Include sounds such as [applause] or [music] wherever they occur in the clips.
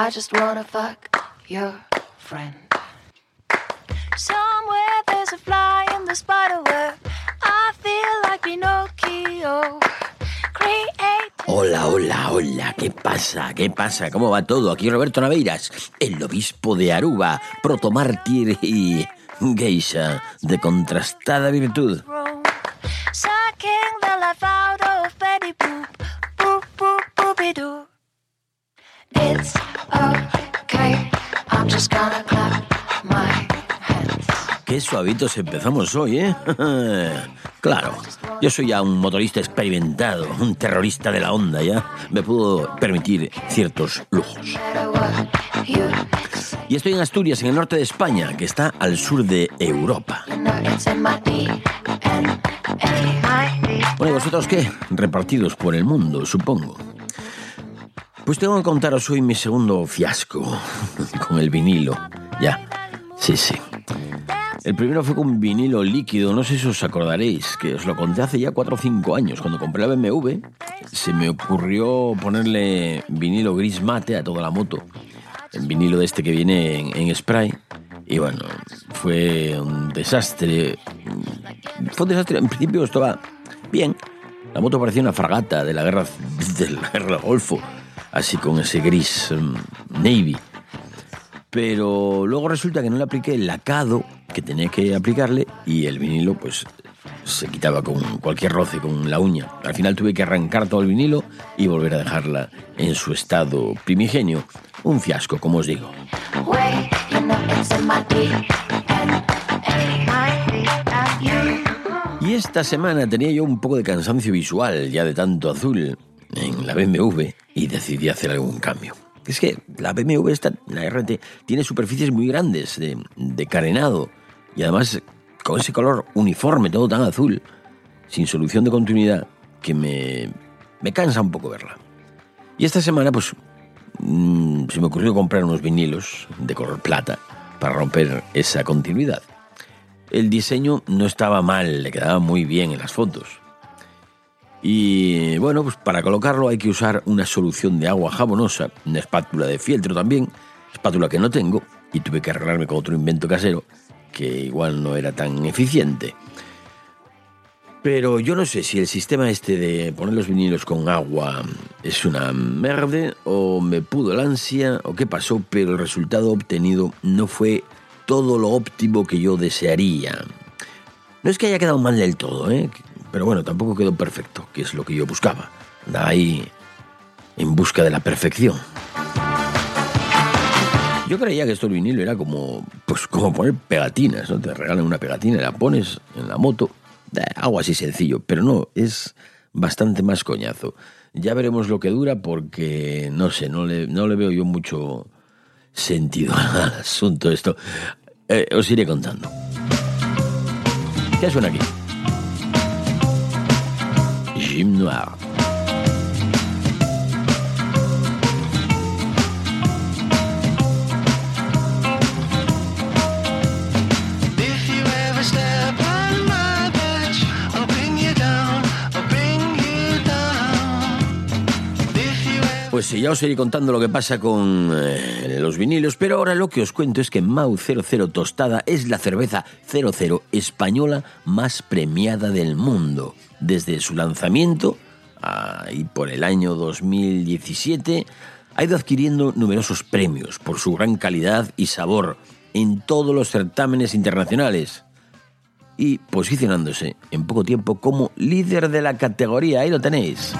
I just wanna fuck your friend. Somewhere there's a fly in the spider web. I feel like Pinocchio. Create. Hola, hola, hola, ¿qué pasa? ¿Qué pasa? ¿Cómo va todo? Aquí Roberto Naveiras, el obispo de Aruba, protomártir y geisha de contrastada virtud. room. Qué suavitos empezamos hoy, ¿eh? [laughs] claro, yo soy ya un motorista experimentado, un terrorista de la onda, ¿ya? Me puedo permitir ciertos lujos. Y estoy en Asturias, en el norte de España, que está al sur de Europa. Bueno, ¿y vosotros qué? Repartidos por el mundo, supongo. Pues tengo que contaros hoy mi segundo fiasco [laughs] con el vinilo. Ya, sí, sí. El primero fue con vinilo líquido, no sé si os acordaréis, que os lo conté hace ya 4 o 5 años. Cuando compré la BMW, se me ocurrió ponerle vinilo gris mate a toda la moto. El vinilo de este que viene en, en spray. Y bueno, fue un desastre. Fue un desastre. En principio estaba bien. La moto parecía una fragata de la guerra, [laughs] del Golfo, así con ese gris mm, navy. Pero luego resulta que no le apliqué el lacado que tenía que aplicarle y el vinilo pues se quitaba con cualquier roce con la uña. Al final tuve que arrancar todo el vinilo y volver a dejarla en su estado primigenio. Un fiasco, como os digo. Y esta semana tenía yo un poco de cansancio visual ya de tanto azul en la BMW y decidí hacer algún cambio. Es que la BMW, esta, la RT, tiene superficies muy grandes de, carenado y además con ese color uniforme, todo tan azul, sin solución de continuidad, que me, me cansa un poco verla. Y esta semana, pues, mm, se me ocurrió comprar unos vinilos de color plata para romper esa continuidad. El diseño no estaba mal, le quedaba muy bien en las fotos. Y bueno, pues para colocarlo hay que usar una solución de agua jabonosa, una espátula de fieltro también, espátula que no tengo, y tuve que arreglarme con otro invento casero que igual no era tan eficiente. Pero yo no sé si el sistema este de poner los vinilos con agua es una merde o me pudo la ansia o qué pasó, pero el resultado obtenido no fue todo lo óptimo que yo desearía. No es que haya quedado mal del todo, ¿eh? Pero bueno, tampoco quedó perfecto, que es lo que yo buscaba. Andaba ahí en busca de la perfección. Yo creía que esto el vinilo era como, pues como poner pegatinas, ¿no? Te regalan una pegatina y la pones en la moto. Algo así sencillo, pero no, es bastante más coñazo. Ya veremos lo que dura porque, no sé, no le, no le veo yo mucho sentido [laughs] al asunto esto. Eh, os iré contando. ¿Qué suena aquí? Noir. Pues ya os iré contando lo que pasa con eh, los vinilos, pero ahora lo que os cuento es que Mau 00 Tostada es la cerveza 00 española más premiada del mundo. Desde su lanzamiento, ah, y por el año 2017, ha ido adquiriendo numerosos premios por su gran calidad y sabor en todos los certámenes internacionales y posicionándose en poco tiempo como líder de la categoría. Ahí lo tenéis.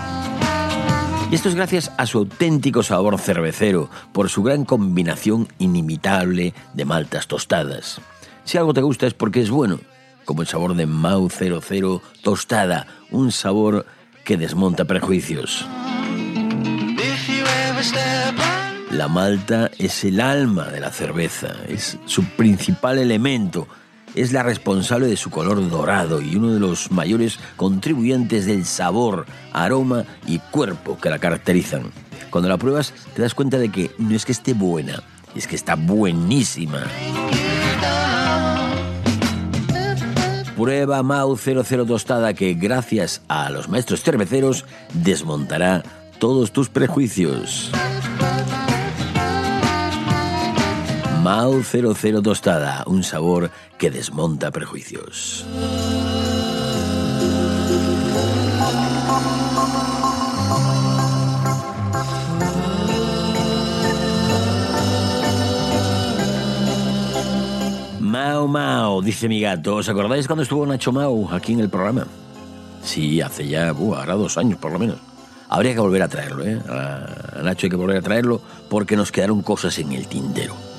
Y esto es gracias a su auténtico sabor cervecero, por su gran combinación inimitable de maltas tostadas. Si algo te gusta es porque es bueno, como el sabor de Mau 00 tostada, un sabor que desmonta prejuicios. La malta es el alma de la cerveza, es su principal elemento, es la responsable de su color dorado y uno de los mayores contribuyentes del sabor, aroma y cuerpo que la caracterizan. Cuando la pruebas te das cuenta de que no es que esté buena, es que está buenísima. Prueba Mau 00 tostada que gracias a los maestros cerveceros desmontará todos tus prejuicios. Mau 00 tostada, un sabor que desmonta prejuicios. Mau Mau, dice mi gato. ¿Os acordáis cuando estuvo Nacho Mau aquí en el programa? Sí, hace ya, ahora dos años por lo menos. Habría que volver a traerlo, ¿eh? A Nacho hay que volver a traerlo porque nos quedaron cosas en el tintero.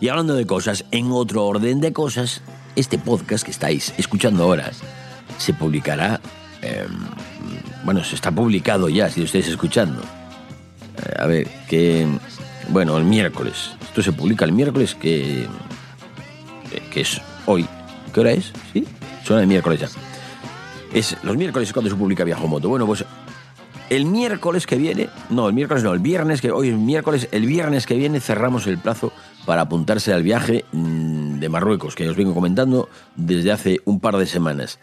Y hablando de cosas, en otro orden de cosas, este podcast que estáis escuchando ahora se publicará, eh, bueno, se está publicado ya, si lo estáis escuchando. Eh, a ver, que, bueno, el miércoles. Esto se publica el miércoles que, eh, que es hoy. ¿Qué hora es? ¿Sí? Suena de miércoles ya. Es los miércoles es cuando se publica Viajomoto. Bueno, pues el miércoles que viene, no, el miércoles no, el viernes que hoy es miércoles, el viernes que viene cerramos el plazo para apuntarse al viaje mm, de Marruecos, que os vengo comentando desde hace un par de semanas.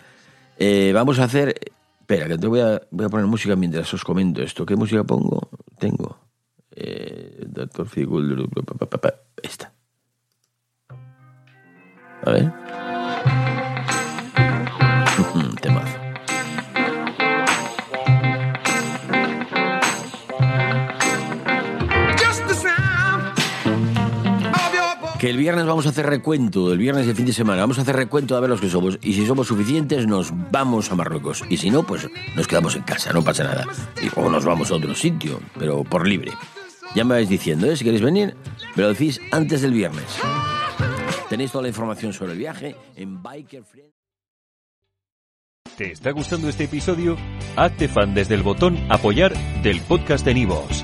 Eh, vamos a hacer, espera, que te voy a, voy a poner música mientras os comento esto. ¿Qué música pongo? Tengo. Eh, Doctor esta. A ver. Que el viernes vamos a hacer recuento, el viernes de fin de semana, vamos a hacer recuento a ver los que somos. Y si somos suficientes, nos vamos a Marruecos. Y si no, pues nos quedamos en casa, no pasa nada. Y luego nos vamos a otro sitio, pero por libre. Ya me vais diciendo, ¿eh? Si queréis venir, me lo decís antes del viernes. Tenéis toda la información sobre el viaje en Biker Friend. ¿Te está gustando este episodio? Hazte fan desde el botón Apoyar del podcast de Nivos.